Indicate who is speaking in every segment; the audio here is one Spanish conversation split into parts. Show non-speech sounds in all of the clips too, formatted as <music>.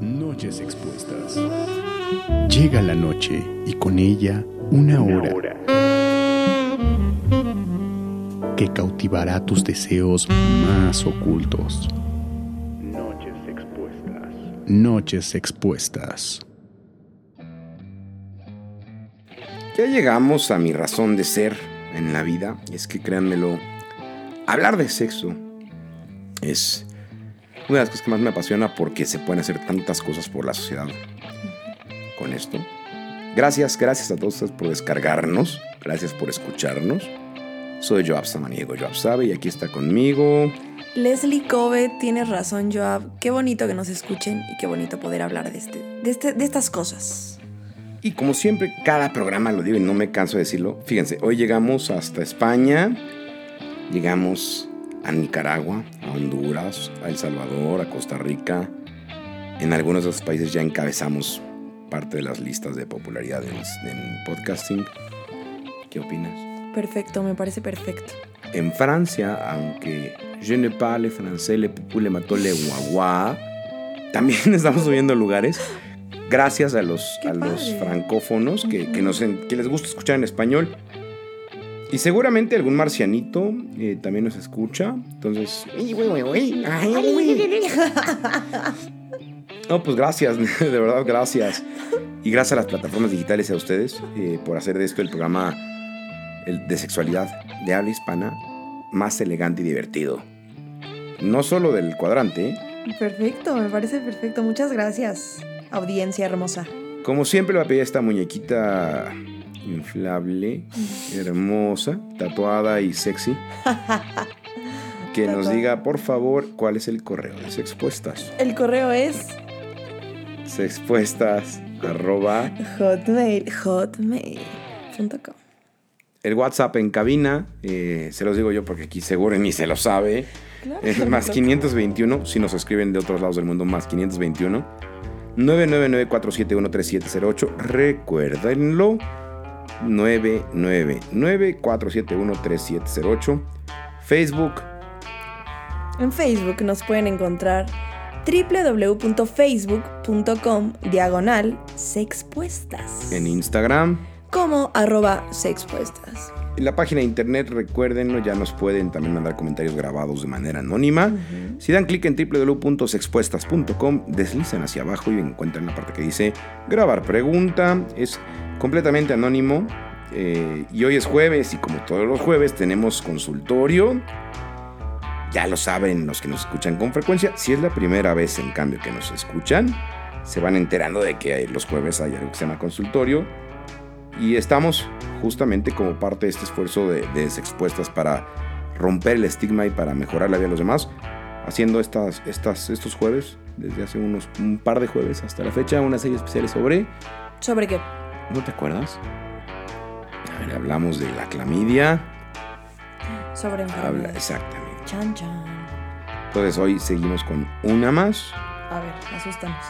Speaker 1: Noches expuestas. Llega la noche y con ella una hora que cautivará tus deseos más ocultos. Noches expuestas. Noches expuestas.
Speaker 2: Ya llegamos a mi razón de ser en la vida. Es que créanmelo, hablar de sexo es una de las cosas que más me apasiona porque se pueden hacer tantas cosas por la sociedad con esto. Gracias, gracias a todos ustedes por descargarnos. Gracias por escucharnos. Soy Joab Samaniego, Joab sabe, y aquí está conmigo.
Speaker 3: Leslie Kobe, tienes razón, Joab. Qué bonito que nos escuchen y qué bonito poder hablar de, este, de, este, de estas cosas.
Speaker 2: Y como siempre, cada programa lo digo y no me canso de decirlo. Fíjense, hoy llegamos hasta España, llegamos a Nicaragua, a Honduras, a El Salvador, a Costa Rica. En algunos de esos países ya encabezamos parte de las listas de popularidad en, en podcasting. ¿Qué opinas?
Speaker 3: Perfecto, me parece perfecto.
Speaker 2: En Francia, aunque je ne parle français, le pupú le mató le guagua, también <laughs> estamos subiendo lugares. Gracias a los,
Speaker 3: Qué
Speaker 2: a los francófonos que, que nos que les gusta escuchar en español. Y seguramente algún marcianito eh, también nos escucha. Entonces, no, pues gracias, <laughs> de verdad, gracias. Y gracias a las plataformas digitales y a ustedes eh, por hacer de esto el programa de sexualidad de habla hispana más elegante y divertido. No solo del cuadrante.
Speaker 3: Perfecto, me parece perfecto. Muchas gracias, audiencia hermosa.
Speaker 2: como siempre le voy a pedir a esta muñequita inflable, hermosa, tatuada y sexy, <laughs> que nos diga por favor cuál es el correo de Sexpuestas.
Speaker 3: El correo es
Speaker 2: Sexpuestas arroba
Speaker 3: hotmail, hotmail.com.
Speaker 2: el WhatsApp en cabina, eh, se los digo yo porque aquí seguro ni se lo sabe.
Speaker 3: Claro,
Speaker 2: Es más
Speaker 3: toca.
Speaker 2: 521, si nos escriben de otros lados del mundo, más 521 999-471-3708. Recuérdenlo. 999-471-3708. Facebook,
Speaker 3: En Facebook nos pueden encontrar www.facebook.com diagonal sexpuestas.
Speaker 2: en Instagram.
Speaker 3: Como arroba sexpuestas.
Speaker 2: En la página de internet, recuérdenlo, ya nos pueden también mandar comentarios grabados de manera anónima. Si dan clic en www.sexpuestas.com, deslizan hacia abajo y encuentran la parte que dice grabar pregunta. Es completamente anónimo. eh, y hoy es jueves y como todos los jueves tenemos consultorio. Ya lo saben los que nos escuchan con frecuencia. Si es la primera vez, en cambio, que nos escuchan, se van enterando de que los jueves hay algo que se llama consultorio. Y estamos justamente como parte de este esfuerzo de, de Sexpuestas para romper el estigma y para mejorar la vida de los demás, haciendo estas, estas, estos jueves, desde hace unos un par de jueves hasta la fecha, una serie especial sobre...
Speaker 3: ¿Sobre qué?
Speaker 2: ¿No te acuerdas? A ver, hablamos de la clamidia.
Speaker 3: Sobre
Speaker 2: Habla, exactamente.
Speaker 3: Chan, chan.
Speaker 2: Entonces hoy seguimos con una más.
Speaker 3: A ver, asústanos.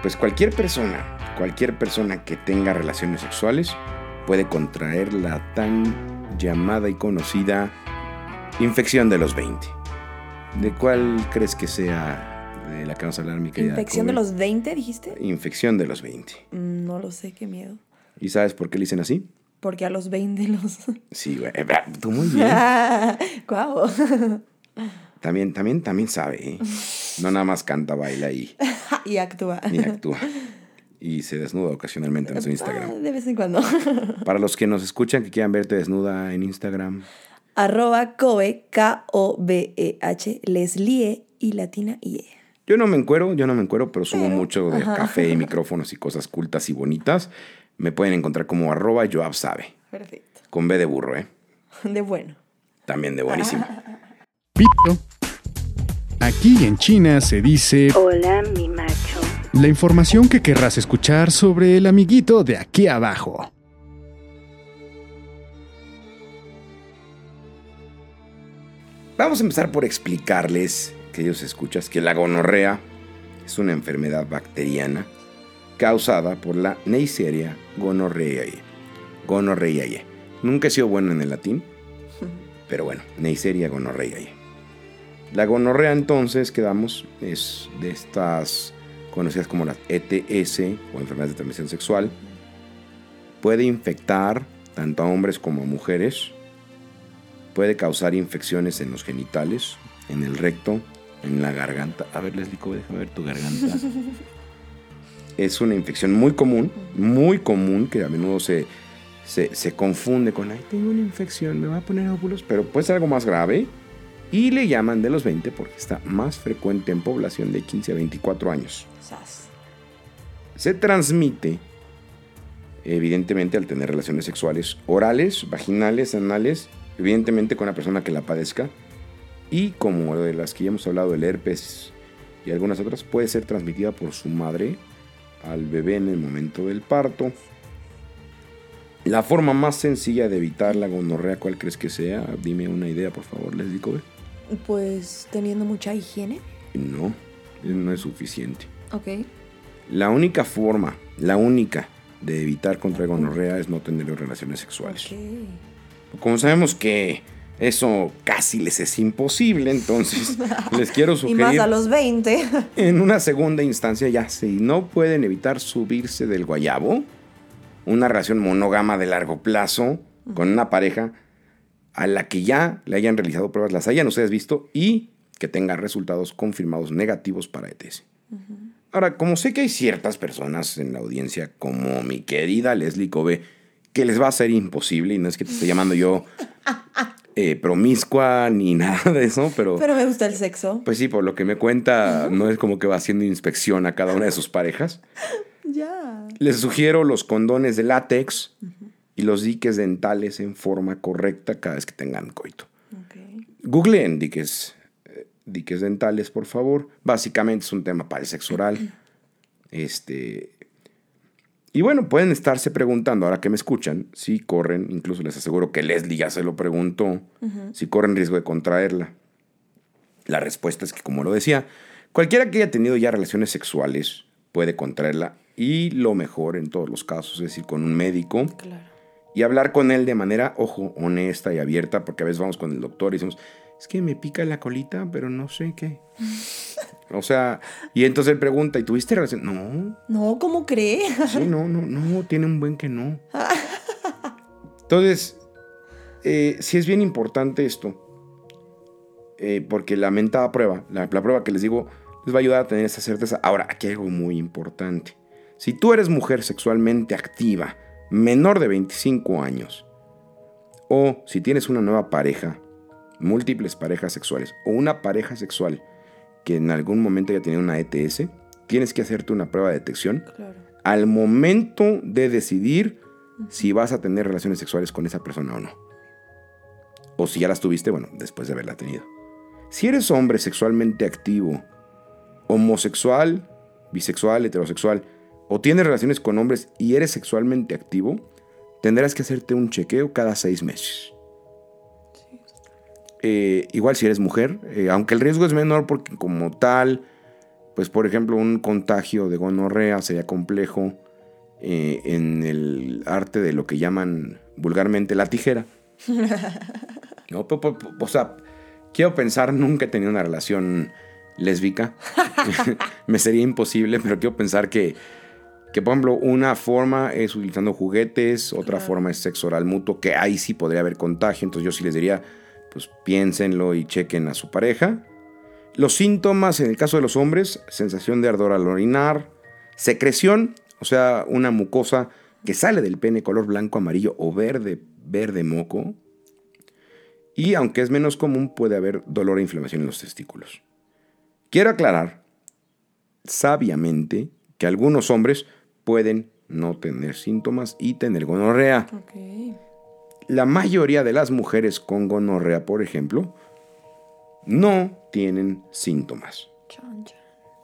Speaker 2: Pues cualquier persona, cualquier persona que tenga relaciones sexuales puede contraer la tan llamada y conocida infección de los 20. ¿De cuál crees que sea de la que vamos a hablar, mi querida?
Speaker 3: ¿Infección de los 20, dijiste?
Speaker 2: Infección de los 20.
Speaker 3: Mm, No lo sé, qué miedo.
Speaker 2: ¿Y sabes por qué le dicen así?
Speaker 3: Porque a los 20 los... <laughs>
Speaker 2: Sí, güey. eh, Tú muy bien. <laughs>
Speaker 3: ¡Guau!
Speaker 2: También, también, también sabe, ¿eh? No nada más canta, baila y, <laughs>
Speaker 3: y actúa.
Speaker 2: y actúa. Y se desnuda ocasionalmente en su
Speaker 3: Ah,
Speaker 2: Instagram.
Speaker 3: de vez en cuando. <laughs>
Speaker 2: Para los que nos escuchan que quieran verte desnuda en Instagram,
Speaker 3: Arroba Kobe, K-O-B-E-H, Leslie y latina y E.
Speaker 2: Yo no me encuero, yo no me encuero, pero subo
Speaker 3: Pero,
Speaker 2: mucho de
Speaker 3: ajá.
Speaker 2: café y <laughs> micrófonos y cosas cultas y bonitas. Me pueden encontrar como arroba Joab sabe.
Speaker 3: Perfecto.
Speaker 2: Con B de burro, ¿eh?
Speaker 3: De bueno.
Speaker 2: También de buenísimo. <laughs>
Speaker 1: Pito. Aquí en China se dice
Speaker 4: Hola, mi macho.
Speaker 1: La información que querrás escuchar sobre el amiguito de aquí abajo.
Speaker 2: Vamos a empezar por explicarles, queridos escuchas, que la gonorrea es una enfermedad bacteriana causada por la Neisseria gonorrhoeae. Gonorrhoeae. Nunca he sido bueno en el latín, <laughs> pero bueno, Neisseria gonorrhoeae. La gonorrea entonces, quedamos, es de estas conocidas como las ETS o enfermedades de transmisión sexual. Puede infectar tanto a hombres como a mujeres. Puede causar infecciones en los genitales, en el recto, en la garganta. A ver, Leslie, déjame ver tu garganta. <laughs> es una infección muy común, muy común, que a menudo se, se, confunde con, ay, tengo una infección, me va a poner óvulos, pero puede ser algo más grave. Y le llaman de los 20 porque está más frecuente en población de 15 a 24 años. Se transmite, evidentemente, al tener relaciones sexuales orales, vaginales, anales, evidentemente con la persona que la padezca. Y como de las que ya hemos hablado, el herpes y algunas otras, puede ser transmitida por su madre al bebé en el momento del parto. La forma más sencilla de evitar la gonorrea, ¿cuál crees que sea? Dime una idea, por favor, les digo.
Speaker 3: Pues teniendo mucha higiene.
Speaker 2: No, no es suficiente.
Speaker 3: Ok.
Speaker 2: La única forma, la única de evitar contra gonorrea es no tener relaciones sexuales. Okay. Como sabemos que eso casi les es imposible, entonces <laughs> les quiero sugerir.
Speaker 3: y más a los 20.
Speaker 2: en una segunda instancia, ya si no pueden evitar subirse del guayabo, una relación monógama de largo plazo con una pareja a la que ya le hayan realizado pruebas, las hayan ustedes visto y que tenga resultados confirmados negativos para ETS. Ahora, como sé que hay ciertas personas en la audiencia, como mi querida Leslie Kobe, que les va a ser imposible, y no es que te esté llamando yo <laughs> eh, promiscua ni <laughs> nada de eso, pero...
Speaker 3: Pero me gusta el sexo.
Speaker 2: Pues sí, por lo que me cuenta, no es como que va haciendo inspección a cada una de sus parejas. <laughs>
Speaker 3: Ya.
Speaker 2: Les sugiero los condones de látex y los diques dentales en forma correcta cada vez que tengan coito. Okay. Googleen diques, eh, diques dentales, por favor. Básicamente es un tema para el sexo oral. Este, y bueno, pueden estarse preguntando, ahora que me escuchan, si corren, incluso les aseguro que Leslie ya se lo preguntó, si corren riesgo de contraerla. La respuesta es que, como lo decía, cualquiera que haya tenido ya relaciones sexuales puede contraerla y lo mejor en todos los casos es ir con un médico y hablar con él de manera, ojo, honesta y abierta, porque a veces vamos con el doctor y decimos, es que me pica la colita, pero no sé qué. <laughs> O sea, y entonces él pregunta, ¿y tuviste relación? No.
Speaker 3: No, ¿cómo cree?
Speaker 2: Sí, no, no, no, tiene un buen que no. <laughs> Entonces, eh, sí es bien importante esto, eh, porque la mentada prueba, la, la prueba que les digo, les va a ayudar a tener esa certeza. Ahora, aquí hay algo muy importante. Si tú eres mujer sexualmente activa, menor de 25 años, o si tienes una nueva pareja, múltiples parejas sexuales o una pareja sexual que en algún momento haya tenido una ETS, tienes que hacerte una prueba de detección al momento de decidir si vas a tener relaciones sexuales con esa persona o no. O si ya las tuviste, bueno, después de haberla tenido. Si eres hombre sexualmente activo, homosexual, bisexual, heterosexual, o tienes relaciones con hombres y eres sexualmente activo, tendrás que hacerte un chequeo cada seis meses. Eh, igual si eres mujer, eh, aunque el riesgo es menor porque como tal, pues por ejemplo un contagio de gonorrea sería complejo eh, en el arte de lo que llaman vulgarmente la tijera. <laughs> no, o sea, quiero pensar, nunca he tenido una relación lésbica, <laughs> <laughs> me sería imposible, pero quiero pensar que, que, por ejemplo, una forma es utilizando juguetes, otra forma es sexo oral mutuo, que ahí sí podría haber contagio, entonces yo sí les diría pues piénsenlo y chequen a su pareja. Los síntomas en el caso de los hombres, sensación de ardor al orinar, secreción, o sea, una mucosa que sale del pene color blanco, amarillo o verde, verde moco. Y aunque es menos común, puede haber dolor e inflamación en los testículos. Quiero aclarar sabiamente que algunos hombres pueden no tener síntomas y tener gonorrea la mayoría de las mujeres con gonorrea, por ejemplo, no tienen síntomas.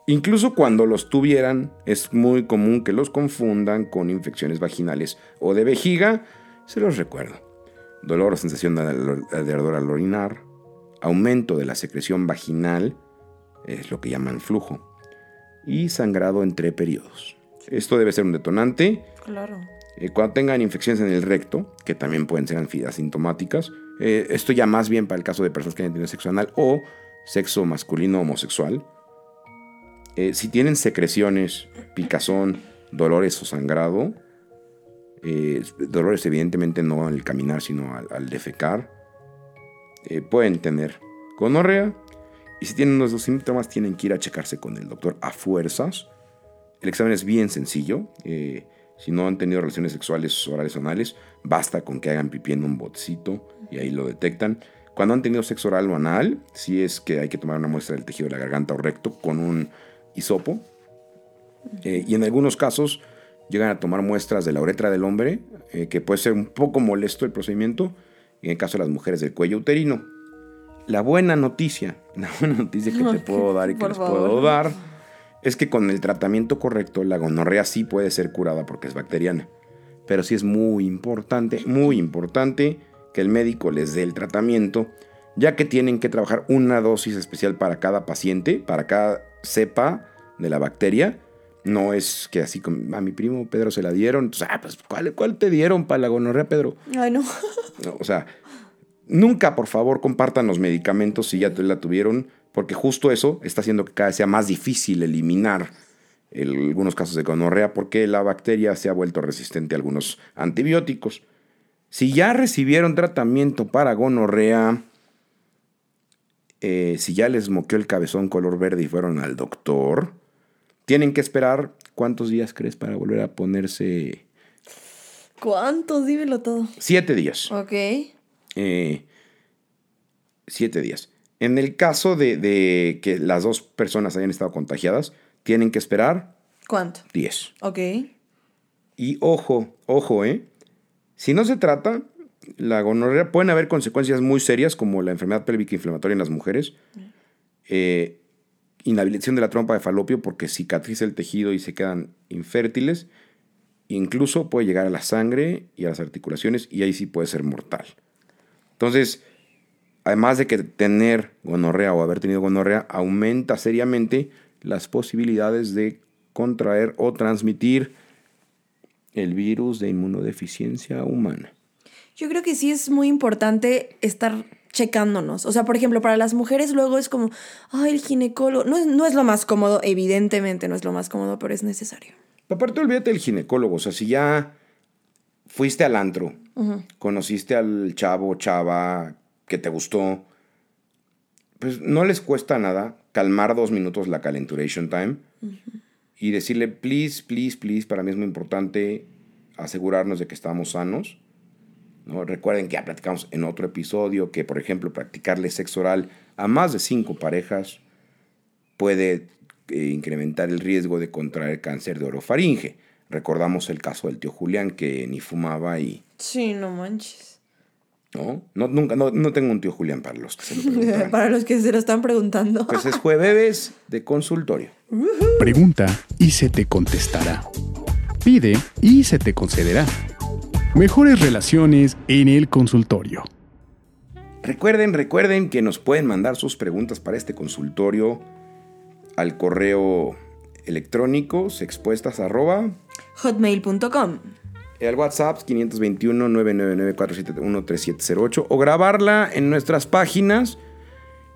Speaker 2: Incluso cuando los tuvieran, es muy común que los confundan con infecciones vaginales o de vejiga. Se los recuerdo. Dolor o sensación de ardor al orinar, aumento de la secreción vaginal, es lo que llaman flujo, y sangrado entre periodos. Esto debe ser un detonante.
Speaker 3: Claro.
Speaker 2: Eh, cuando tengan infecciones en el recto, que también pueden ser asintomáticas, eh, esto ya más bien para el caso de personas que hayan tenido sexo anal, o sexo masculino homosexual, eh, si tienen secreciones, picazón, dolores o sangrado, eh, dolores evidentemente no al caminar, sino al, defecar, eh, pueden tener gonorrea. Y si tienen unos dos síntomas, tienen que ir a checarse con el doctor a fuerzas. El examen es bien sencillo. si no han tenido relaciones sexuales orales o anales, basta con que hagan pipí en un botecito y ahí lo detectan. Cuando han tenido sexo oral o anal, sí es que hay que tomar una muestra del tejido de la garganta o recto con un hisopo. Eh, y en algunos casos llegan a tomar muestras de la uretra del hombre, eh, que puede ser un poco molesto el procedimiento, y en el caso de las mujeres del cuello uterino. La buena noticia, <laughs> la buena noticia que te puedo dar y que les puedo dar, es que con el tratamiento correcto la gonorrea sí puede ser curada porque es bacteriana. Pero sí es muy importante, muy importante que el médico les dé el tratamiento, ya que tienen que trabajar una dosis especial para cada paciente, para cada cepa de la bacteria. No es que así como a mi primo Pedro se la dieron. Entonces, ah, pues, ¿cuál, ¿cuál te dieron para la gonorrea, Pedro?
Speaker 3: Ay, no. <laughs>
Speaker 2: O sea, nunca, por favor, compartan los medicamentos si ya la tuvieron, porque justo eso está haciendo que cada vez sea más difícil eliminar algunos casos de gonorrea, porque la bacteria se ha vuelto resistente a algunos antibióticos. Si ya recibieron tratamiento para gonorrea, eh, si ya les moqueó el cabezón color verde y fueron al doctor, tienen que esperar cuántos días crees para volver a ponerse...
Speaker 3: ¿Cuántos? Dímelo todo.
Speaker 2: Siete días.
Speaker 3: Ok.
Speaker 2: Eh, siete días. En el caso de, de, que las dos personas hayan estado contagiadas, tienen que esperar...
Speaker 3: ¿Cuánto?
Speaker 2: Diez.
Speaker 3: Ok.
Speaker 2: Y ojo, ojo, ¿eh? Si no se trata, la gonorrea pueden haber consecuencias muy serias como la enfermedad pélvica inflamatoria en las mujeres, eh, inhabilitación de la trompa de falopio porque cicatriza el tejido y se quedan infértiles, incluso puede llegar a la sangre y a las articulaciones y ahí sí puede ser mortal. Entonces, además de que tener gonorrea o haber tenido gonorrea aumenta seriamente las posibilidades de contraer o transmitir el virus de inmunodeficiencia humana.
Speaker 3: Yo creo que sí es muy importante estar checándonos. O sea, por ejemplo, para las mujeres luego es como, ay, el ginecólogo. No es, no es lo más cómodo, evidentemente no es lo más cómodo, pero es necesario.
Speaker 2: Aparte, olvídate del ginecólogo. O sea, si ya fuiste al antro, conociste al chavo, chava, que te gustó, pues no les cuesta nada calmar dos minutos la calenturation time y decirle, please, please, please, para mí es muy importante asegurarnos de que estamos sanos. ¿no? Recuerden que ya platicamos en otro episodio que, por ejemplo, practicarle sexo oral a más de cinco parejas puede eh, incrementar el riesgo de contraer cáncer de orofaringe. Recordamos el caso del tío Julián que ni fumaba y...
Speaker 3: Sí, no manches.
Speaker 2: ¿No? No, nunca, no, no tengo un tío Julián para los que se
Speaker 3: lo <laughs> para los que se lo están preguntando.
Speaker 2: Pues es jueves de consultorio.
Speaker 1: Pregunta y se te contestará. Pide y se te concederá. Mejores relaciones en el consultorio.
Speaker 2: Recuerden, recuerden que nos pueden mandar sus preguntas para este consultorio al correo electrónico sexpuestas arroba
Speaker 3: hotmail.com
Speaker 2: al WhatsApp 521-999-471-3708 o grabarla en nuestras páginas.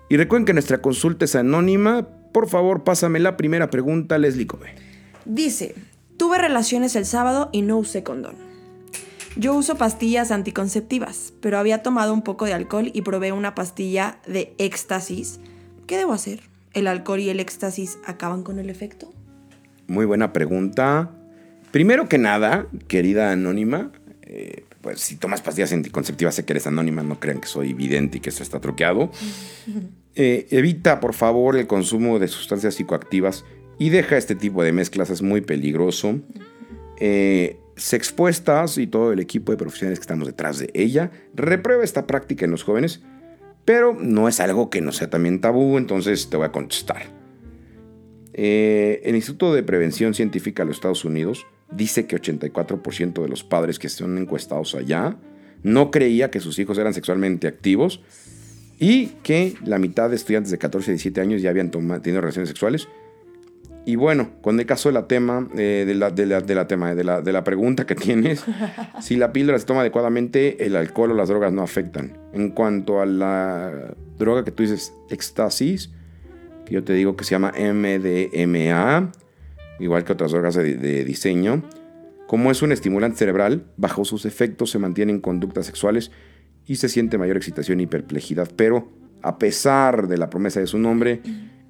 Speaker 2: Y recuerden que nuestra consulta es anónima. Por favor, pásame la primera pregunta, Leslie Kobe.
Speaker 3: Dice, tuve relaciones el sábado y no usé condón. Yo uso pastillas anticonceptivas, pero había tomado un poco de alcohol y probé una pastilla de éxtasis. ¿Qué debo hacer? ¿El alcohol y el éxtasis acaban con el efecto?
Speaker 2: Muy buena pregunta. Primero que nada, querida anónima, eh, pues si tomas pastillas anticonceptivas sé que eres anónima, no crean que soy evidente y que esto está truqueado. <laughs> Eh, evita, por favor, el consumo de sustancias psicoactivas y deja este tipo de mezclas, es muy peligroso. Eh, se expuestas y todo el equipo de profesionales que estamos detrás de ella reprueba esta práctica en los jóvenes, pero no es algo que no sea también tabú, entonces te voy a contestar. el Instituto de Prevención Científica de los Estados Unidos dice que 84% de los padres que son encuestados allá no creía que sus hijos eran sexualmente activos y que la mitad de estudiantes de 14 y 17 años ya habían tenido relaciones sexuales. Y bueno, con el caso de la tema, eh, de, la, de, la, tema de, la, de la pregunta que tienes, <laughs> si la píldora se toma adecuadamente, el alcohol o las drogas no afectan. En cuanto a la droga que tú dices éxtasis, que yo te digo que se llama MDMA, igual que otras drogas de, diseño. Como es un estimulante cerebral, bajo sus efectos se mantienen conductas sexuales y se siente mayor excitación y perplejidad, pero a pesar de la promesa de su nombre,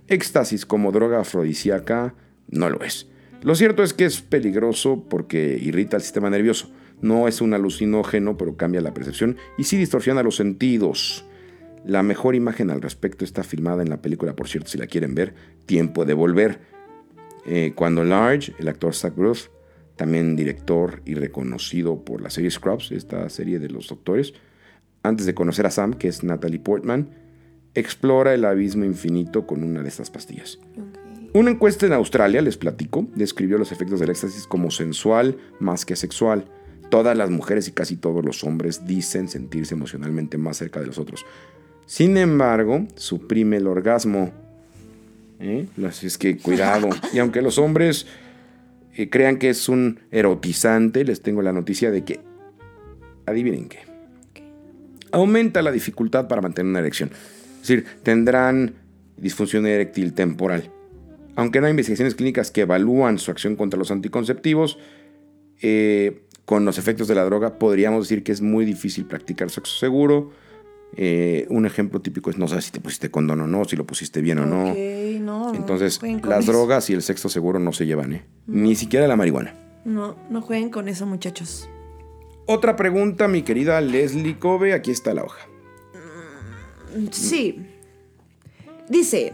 Speaker 2: éxtasis como droga afrodisíaca no lo es. Lo cierto es que es peligroso porque irrita el sistema nervioso. No es un alucinógeno, pero cambia la percepción y sí distorsiona los sentidos. La mejor imagen al respecto está filmada en la película, por cierto, si la quieren ver, Tiempo de Volver. Eh, cuando Large, el actor Zach Ruth, también director y reconocido por la serie Scrubs, esta serie de los doctores, antes de conocer a Sam, que es Natalie Portman, explora el abismo infinito con una de estas pastillas. Una encuesta en Australia, les platico, describió los efectos del éxtasis como sensual más que sexual. Todas las mujeres y casi todos los hombres dicen sentirse emocionalmente más cerca de los otros. Sin embargo, suprime el orgasmo. ¿Eh? Así es que cuidado. Y aunque los hombres eh, crean que es un erotizante, les tengo la noticia de que, adivinen qué, aumenta la dificultad para mantener una erección. Es decir, tendrán disfunción eréctil temporal. Aunque no hay investigaciones clínicas que evalúan su acción contra los anticonceptivos, eh, con los efectos de la droga podríamos decir que es muy difícil practicar sexo seguro. Un ejemplo típico es no sé si te pusiste condón o no, si lo pusiste bien o no.
Speaker 3: No.
Speaker 2: Entonces,
Speaker 3: no
Speaker 2: las
Speaker 3: eso.
Speaker 2: drogas y el sexo seguro no se llevan, ¿eh? Ni siquiera la marihuana.
Speaker 3: No, no jueguen con eso, muchachos.
Speaker 2: Otra pregunta, mi querida Leslie Kobe, aquí está la hoja.
Speaker 3: Sí. Dice,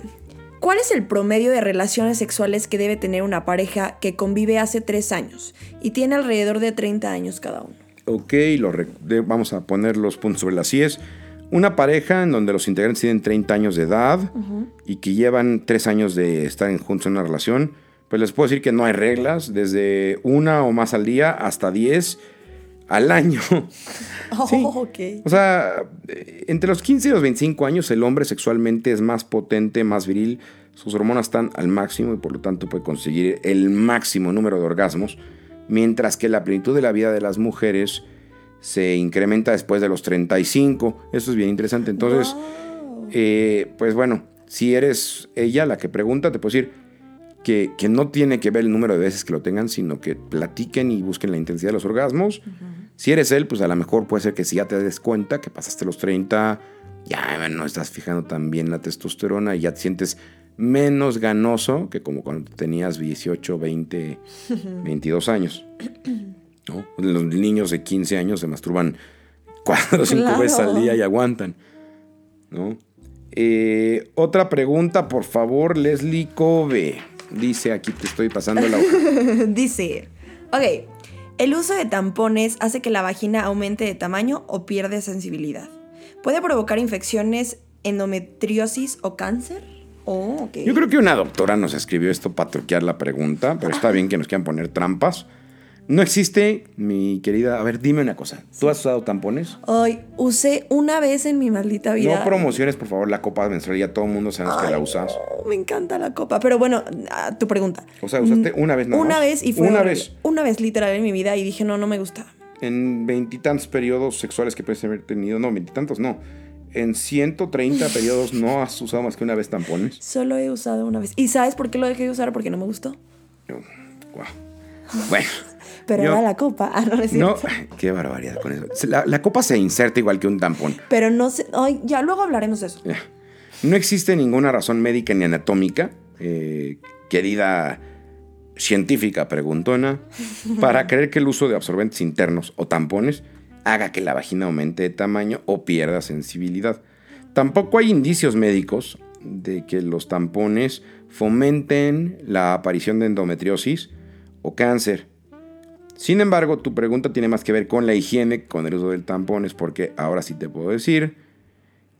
Speaker 3: ¿cuál es el promedio de relaciones sexuales que debe tener una pareja que convive hace tres años y tiene alrededor de 30 años cada uno?
Speaker 2: Ok, lo vamos a poner los puntos sobre las IES. Una pareja en donde los integrantes tienen 30 años de edad y que llevan 3 años de estar juntos en una relación, pues les puedo decir que no hay reglas, desde una o más al día hasta 10 al año. <laughs>
Speaker 3: Oh,
Speaker 2: Sí.
Speaker 3: ok.
Speaker 2: O sea, entre los 15 y los 25 años el hombre sexualmente es más potente, más viril, sus hormonas están al máximo y por lo tanto puede conseguir el máximo número de orgasmos, mientras que la plenitud de la vida de las mujeres se incrementa después de los 35. Eso es bien interesante. Entonces, eh, pues bueno, si eres ella la que pregunta, te puedo decir que, que no tiene que ver el número de veces que lo tengan, sino que platiquen y busquen la intensidad de los orgasmos. Si eres él, pues a lo mejor puede ser que si ya te des cuenta que pasaste los 30, ya no estás fijando tan bien la testosterona y ya te sientes menos ganoso que como cuando tenías 18, 20, 22 años. <clears throat> ¿no? Los niños de 15 años se masturban <laughs> cuatro o cinco
Speaker 3: Claro.
Speaker 2: veces al día y aguantan. ¿no? Eh, otra pregunta, por favor, Leslie Kobe. Dice aquí te estoy pasando la hoja. <laughs>
Speaker 3: Dice, ok, el uso de tampones hace que la vagina aumente de tamaño o pierde sensibilidad. Puede provocar infecciones, endometriosis o cáncer. Oh, ok.
Speaker 2: Yo creo que una doctora nos escribió esto para truquear la pregunta, pero está bien que nos quieran poner trampas. No existe, mi querida. A ver, dime una cosa. ¿Tú has usado tampones?
Speaker 3: Ay, usé una vez en mi maldita vida.
Speaker 2: No promociones, por favor, la copa menstrual. Ya todo el mundo sabemos que la usas.
Speaker 3: Me encanta la copa. Pero bueno, a tu pregunta.
Speaker 2: O sea, usaste una vez nada
Speaker 3: Una
Speaker 2: más.
Speaker 3: vez y fue
Speaker 2: Una
Speaker 3: horrible.
Speaker 2: vez.
Speaker 3: Una vez literal en mi vida y dije, no, no me gusta.
Speaker 2: En veintitantos periodos sexuales que puedes haber tenido. No, veintitantos no. En 130 <laughs> periodos no has usado más que una vez tampones.
Speaker 3: Solo he usado una vez. ¿Y sabes por qué lo dejé de usar? Porque no me gustó.
Speaker 2: Bueno.
Speaker 3: Pero
Speaker 2: yo-
Speaker 3: era la copa. <laughs> Ah, no, no es
Speaker 2: No, <laughs> qué barbaridad con eso. La, la copa se inserta igual que un tampón.
Speaker 3: Pero no sé. Ay, ya luego hablaremos de eso.
Speaker 2: No existe ninguna razón médica ni anatómica, eh, querida científica preguntona, <laughs> para creer que el uso de absorbentes internos o tampones haga que la vagina aumente de tamaño o pierda sensibilidad. Tampoco hay indicios médicos de que los tampones fomenten la aparición de endometriosis o cáncer. Sin embargo, tu pregunta tiene más que ver con la higiene, con el uso del tampón, es porque ahora sí te puedo decir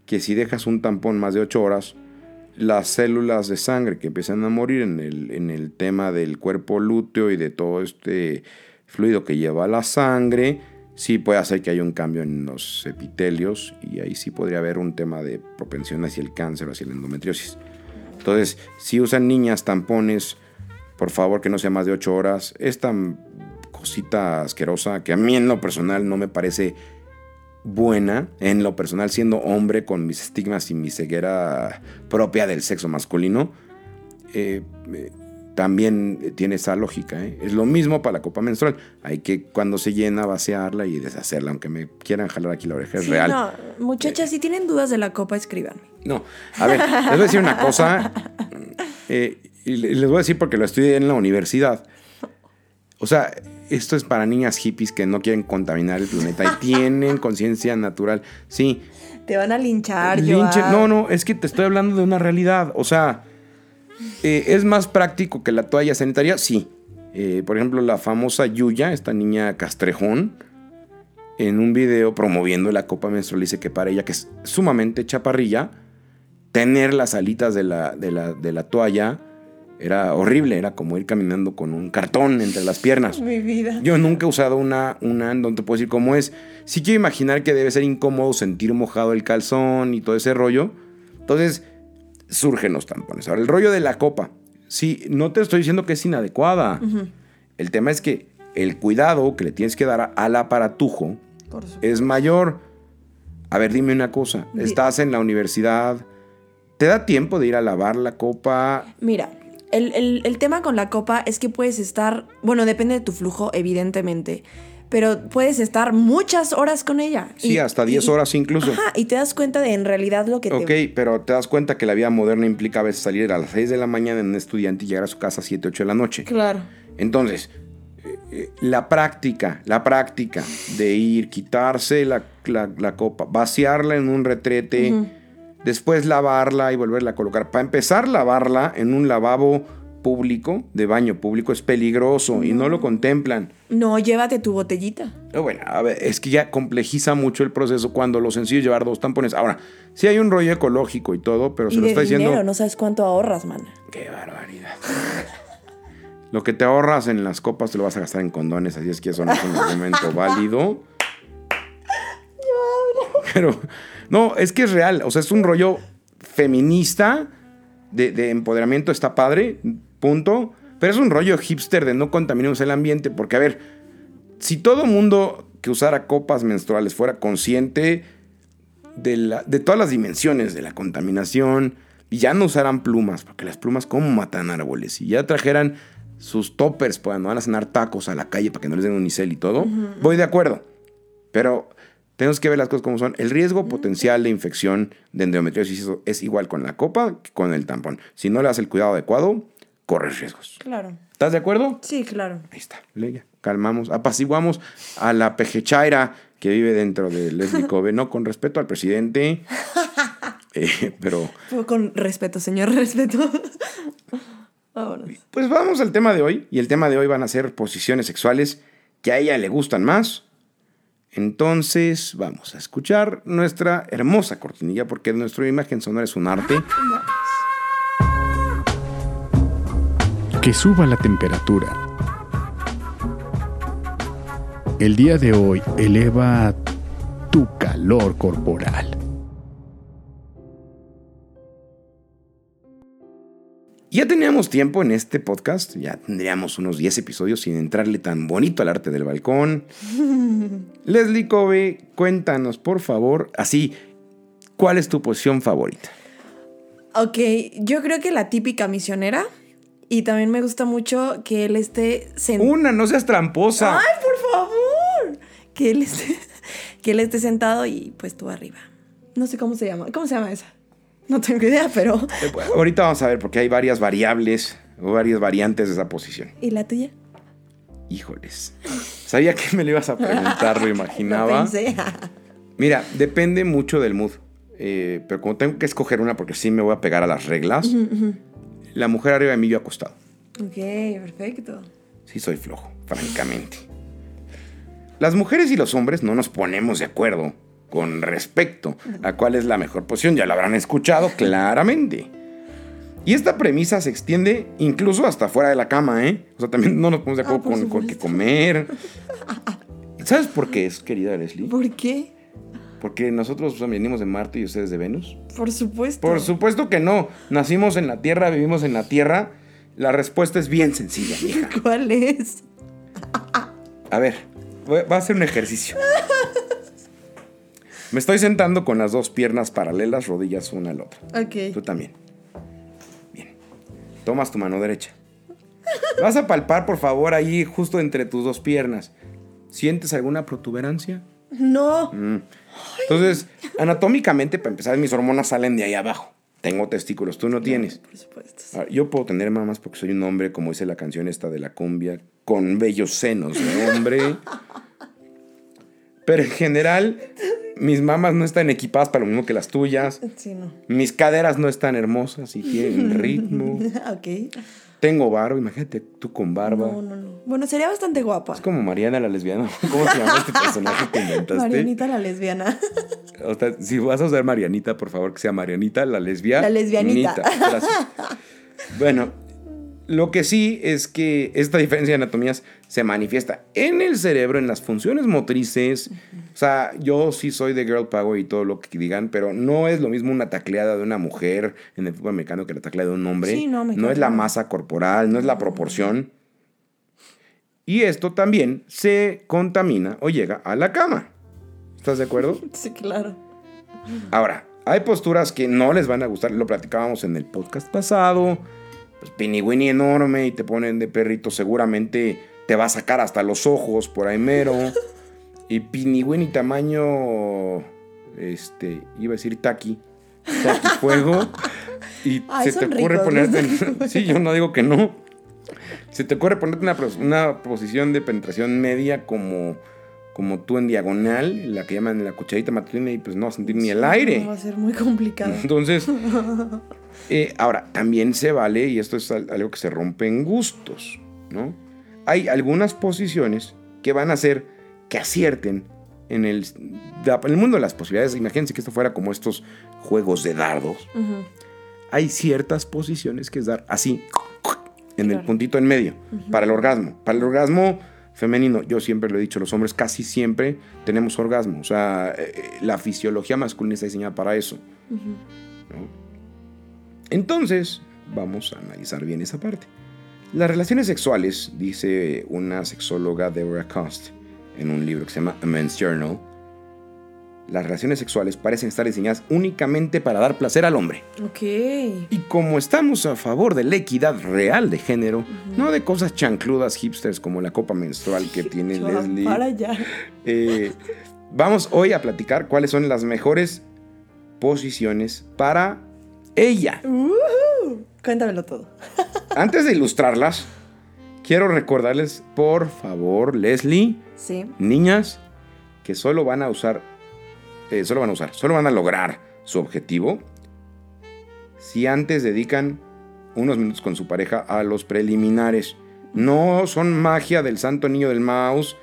Speaker 2: que si dejas un tampón más de 8 horas, las células de sangre que empiezan a morir en el, en el tema del cuerpo lúteo y de todo este fluido que lleva la sangre, sí puede hacer que haya un cambio en los epitelios y ahí sí podría haber un tema de propensión hacia el cáncer hacia la endometriosis. Entonces, si usan niñas tampones, por favor que no sea más de 8 horas. Es tan cosita asquerosa que a mí en lo personal no me parece buena, en lo personal, siendo hombre con mis estigmas y mi ceguera propia del sexo masculino, eh, eh, también tiene esa lógica. ¿eh? Es lo mismo para la copa menstrual. Hay que cuando se llena vaciarla y deshacerla, aunque me quieran jalar aquí la oreja, es
Speaker 3: Sí,
Speaker 2: real.
Speaker 3: No, muchachas, si tienen dudas de la copa, escríbanme.
Speaker 2: No, a ver, les voy a decir una cosa. <laughs> y le- les voy a decir porque lo estudié en la universidad. O sea, esto es para niñas hippies que no quieren contaminar el planeta y tienen conciencia natural. Sí,
Speaker 3: Te van a linchar,
Speaker 2: linche-. No, no, es que te estoy hablando de una realidad. O sea, eh, ¿es más práctico que la toalla sanitaria? Sí. Eh, por ejemplo, la famosa Yuya, esta niña castrejón, en un video promoviendo la copa menstrual, dice que para ella, que es sumamente chaparrilla, tener las alitas de la, de la, de la toalla era horrible, era como ir caminando con un cartón entre las piernas.
Speaker 3: Mi vida.
Speaker 2: Yo nunca he usado una, una en donde te puedo decir cómo es. Sí quiero imaginar que debe ser incómodo sentir mojado el calzón y todo ese rollo. Entonces, surgen los tampones. Ahora, el rollo de la copa. Sí, no te estoy diciendo que es inadecuada. El tema es que el cuidado que le tienes que dar al aparatujo es mayor. A ver, dime una cosa. Estás en la universidad. ¿Te da tiempo de ir a lavar la copa?
Speaker 3: Mira, el, el- el tema con la copa es que puedes estar, bueno, depende de tu flujo, evidentemente, pero puedes estar muchas horas con ella.
Speaker 2: Sí,
Speaker 3: Y-
Speaker 2: hasta 10
Speaker 3: y-
Speaker 2: horas incluso.
Speaker 3: Ajá, y te das cuenta de en realidad lo que
Speaker 2: Ok,
Speaker 3: te...
Speaker 2: pero te das cuenta que la vida moderna implica a veces salir a las 6 de la mañana en un estudiante y llegar a su casa a 7, 8 de la noche.
Speaker 3: Claro.
Speaker 2: Entonces, eh, eh, la práctica, la práctica de ir, quitarse la, la- la copa, vaciarla en un retrete, después lavarla y volverla a colocar. Para empezar, lavarla en un lavabo público, de baño público, es peligroso y no lo contemplan.
Speaker 3: No, llévate tu botellita.
Speaker 2: Pero Bueno, a ver, es que ya complejiza mucho el proceso cuando lo sencillo es llevar dos tampones. Ahora, sí hay un rollo ecológico y todo, pero se
Speaker 3: y
Speaker 2: lo
Speaker 3: de
Speaker 2: está
Speaker 3: dinero,
Speaker 2: diciendo.
Speaker 3: no sabes cuánto ahorras, man.
Speaker 2: Qué barbaridad. <laughs> Lo que te ahorras en las copas te lo vas a gastar en condones, así es que eso no es un argumento válido. <laughs> Pero, no, es que es real. O sea, es un rollo feminista de, de empoderamiento, está padre, punto. Pero es un rollo hipster de no contaminemos el ambiente, porque, a ver, si todo mundo que usara copas menstruales fuera consciente de, la- de todas las dimensiones de la contaminación y ya no usaran plumas, porque las plumas cómo matan árboles, y ya trajeran sus toppers para no van a cenar tacos a la calle para que no les den unicel y todo, voy de acuerdo. Pero tenemos que ver las cosas como son. El riesgo potencial de infección de endometriosis es igual con la copa que con el tampón. Si no le das el cuidado adecuado, corres riesgos.
Speaker 3: Claro.
Speaker 2: ¿Estás de acuerdo?
Speaker 3: Sí, claro.
Speaker 2: Ahí está, Leia. Calmamos, apaciguamos a la pejechaira que vive dentro de Leslie <laughs> Cove, no con respeto al presidente, <laughs> eh, pero
Speaker 3: Con respeto, señor, <laughs> respeto. Vámonos.
Speaker 2: pues vamos al tema de hoy. Y el tema de hoy van a ser posiciones sexuales que a ella le gustan más. Entonces vamos a escuchar nuestra hermosa cortinilla porque nuestra imagen sonora es un arte.
Speaker 1: Que suba la temperatura. El día de hoy eleva tu calor corporal.
Speaker 2: Ya teníamos tiempo en este podcast, ya tendríamos unos 10 episodios sin entrarle tan bonito al arte del balcón. <laughs> Leslie Cove, cuéntanos por favor, así, ¿cuál es tu posición favorita?
Speaker 3: Ok, yo creo que la típica misionera. Y también me gusta mucho que él esté sentado.
Speaker 2: Una, no seas tramposa.
Speaker 3: ¡Ay, por favor! Que él esté, <laughs> que él esté sentado y pues tú arriba. No sé cómo se llama. ¿Cómo se llama esa? No tengo idea, pero.
Speaker 2: Ahorita vamos a ver porque hay varias variables o varias variantes de esa posición.
Speaker 3: ¿Y la tuya?
Speaker 2: Híjoles. Sabía que me lo ibas a preguntar, lo <laughs>
Speaker 3: No
Speaker 2: imaginaba.
Speaker 3: pensé.
Speaker 2: Mira, depende mucho del mood. Eh, pero como tengo que escoger una porque sí me voy a pegar a las reglas, la mujer arriba de mí yo acostado.
Speaker 3: ok, perfecto.
Speaker 2: Sí soy flojo, francamente. Las mujeres y los hombres no nos ponemos de acuerdo con respecto a cuál es la mejor posición. Ya lo habrán escuchado claramente. Y esta premisa se extiende incluso hasta fuera de la cama, ¿eh? O sea, también no nos ponemos de acuerdo
Speaker 3: Ah, por
Speaker 2: con, con qué comer. <laughs> ¿Sabes por qué es, querida Leslie?
Speaker 3: ¿Por qué?
Speaker 2: Porque nosotros venimos de Marte y ustedes de Venus.
Speaker 3: Por supuesto.
Speaker 2: Por supuesto que no. Nacimos en la Tierra, vivimos en la Tierra. La respuesta es bien sencilla, <laughs> hija.
Speaker 3: ¿Cuál es?
Speaker 2: A ver, va a ser un ejercicio. <laughs> Me estoy sentando con las dos piernas paralelas, rodillas una al otra. Tú
Speaker 3: Ok.
Speaker 2: también. Bien. Tomas tu mano derecha. Vas a palpar, por favor, ahí justo entre tus dos piernas. ¿Sientes alguna protuberancia?
Speaker 3: No.
Speaker 2: Mm. Entonces, anatómicamente, para empezar, mis hormonas salen de ahí abajo. Tengo testículos, tú no tienes.
Speaker 3: Por supuesto.
Speaker 2: Ahora, yo puedo tener mamas porque soy un hombre, como dice la canción esta de la cumbia, con bellos senos de hombre. <laughs> Pero en general, mis mamas no están equipadas para lo mismo que las tuyas.
Speaker 3: Sí, no.
Speaker 2: Mis caderas no están hermosas y tienen <laughs> ritmo.
Speaker 3: ok.
Speaker 2: Tengo barba, imagínate tú con barba.
Speaker 3: No, no, no. Bueno, sería bastante guapa.
Speaker 2: Es como Mariana la lesbiana. <laughs> ¿Cómo se llama este personaje que inventaste?
Speaker 3: Marianita la lesbiana. <laughs>
Speaker 2: O sea, si vas a usar Marianita, por favor, que sea Marianita, la lesbiana.
Speaker 3: La lesbianita.
Speaker 2: Bueno, lo que sí es que esta diferencia de anatomías se manifiesta en el cerebro, en las funciones motrices. O sea, yo sí soy de girl power y todo lo que digan, pero no es lo mismo una tacleada de una mujer en el fútbol americano que la tacleada de un hombre.
Speaker 3: Sí, no, me
Speaker 2: no es la masa corporal, no es la proporción. Y esto también se contamina o llega a la cama. ¿Estás de acuerdo? <laughs>
Speaker 3: Sí, claro.
Speaker 2: Ahora, hay posturas que no les van a gustar, lo platicábamos en el podcast pasado. Pues Pinny Winnie enorme y te ponen de perrito, seguramente te va a sacar hasta los ojos por ahí mero. Y Pinny Winnie tamaño, este, iba a decir taqui, taqui <laughs> fuego. Y
Speaker 3: Ay,
Speaker 2: se te ocurre
Speaker 3: ricos,
Speaker 2: ponerte, en- sí, yo no digo que no. Se te ocurre ponerte una, una posición de penetración media como, como tú en diagonal, la que llaman la cucharita matutina, y pues no vas a sentir ni el aire.
Speaker 3: Va a ser muy complicado.
Speaker 2: Entonces, <laughs> eh, ahora, también se vale, y esto es al- algo que se rompe en gustos, ¿no? Hay algunas posiciones que van a hacer que acierten en el, da- en el mundo de las posibilidades. Imagínense que esto fuera como estos juegos de dardos. Hay ciertas posiciones que es dar así, en el puntito en medio, para el orgasmo. Para el orgasmo femenino, yo siempre lo he dicho, los hombres casi siempre tenemos orgasmo. O sea, eh, la fisiología masculina está diseñada para eso. ¿no? Entonces, vamos a analizar bien esa parte. Las relaciones sexuales, dice una sexóloga Deborah Cost en un libro que se llama A Men's Journal, las relaciones sexuales parecen estar diseñadas únicamente para dar placer al hombre.
Speaker 3: Ok.
Speaker 2: Y como estamos a favor de la equidad real de género, no de cosas chancludas hipsters como la copa menstrual que <laughs> tiene Leslie,
Speaker 3: Para allá.
Speaker 2: eh, vamos hoy a platicar cuáles son las mejores posiciones para ella.
Speaker 3: Cuéntamelo todo. <laughs>
Speaker 2: Antes de ilustrarlas, quiero recordarles, por favor, Leslie,
Speaker 3: Sí.
Speaker 2: niñas, que solo van a usar, eh, solo van a usar, solo van a lograr su objetivo si antes dedican unos minutos con su pareja a los preliminares. No son magia del santo niño del mouse,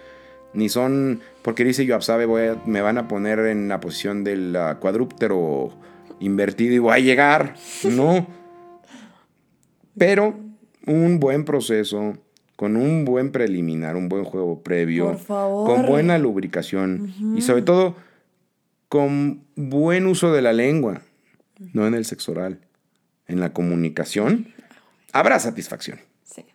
Speaker 2: ni son, porque dice yo, sabe, voy a- me van a poner en la posición del ah, cuadrúptero invertido y voy a llegar. No. Pero un buen proceso, con un buen preliminar, un buen juego previo,
Speaker 3: Por favor.
Speaker 2: con buena lubricación y sobre todo con buen uso de la lengua, no en el sexo oral, en la comunicación, habrá satisfacción.
Speaker 3: Sí.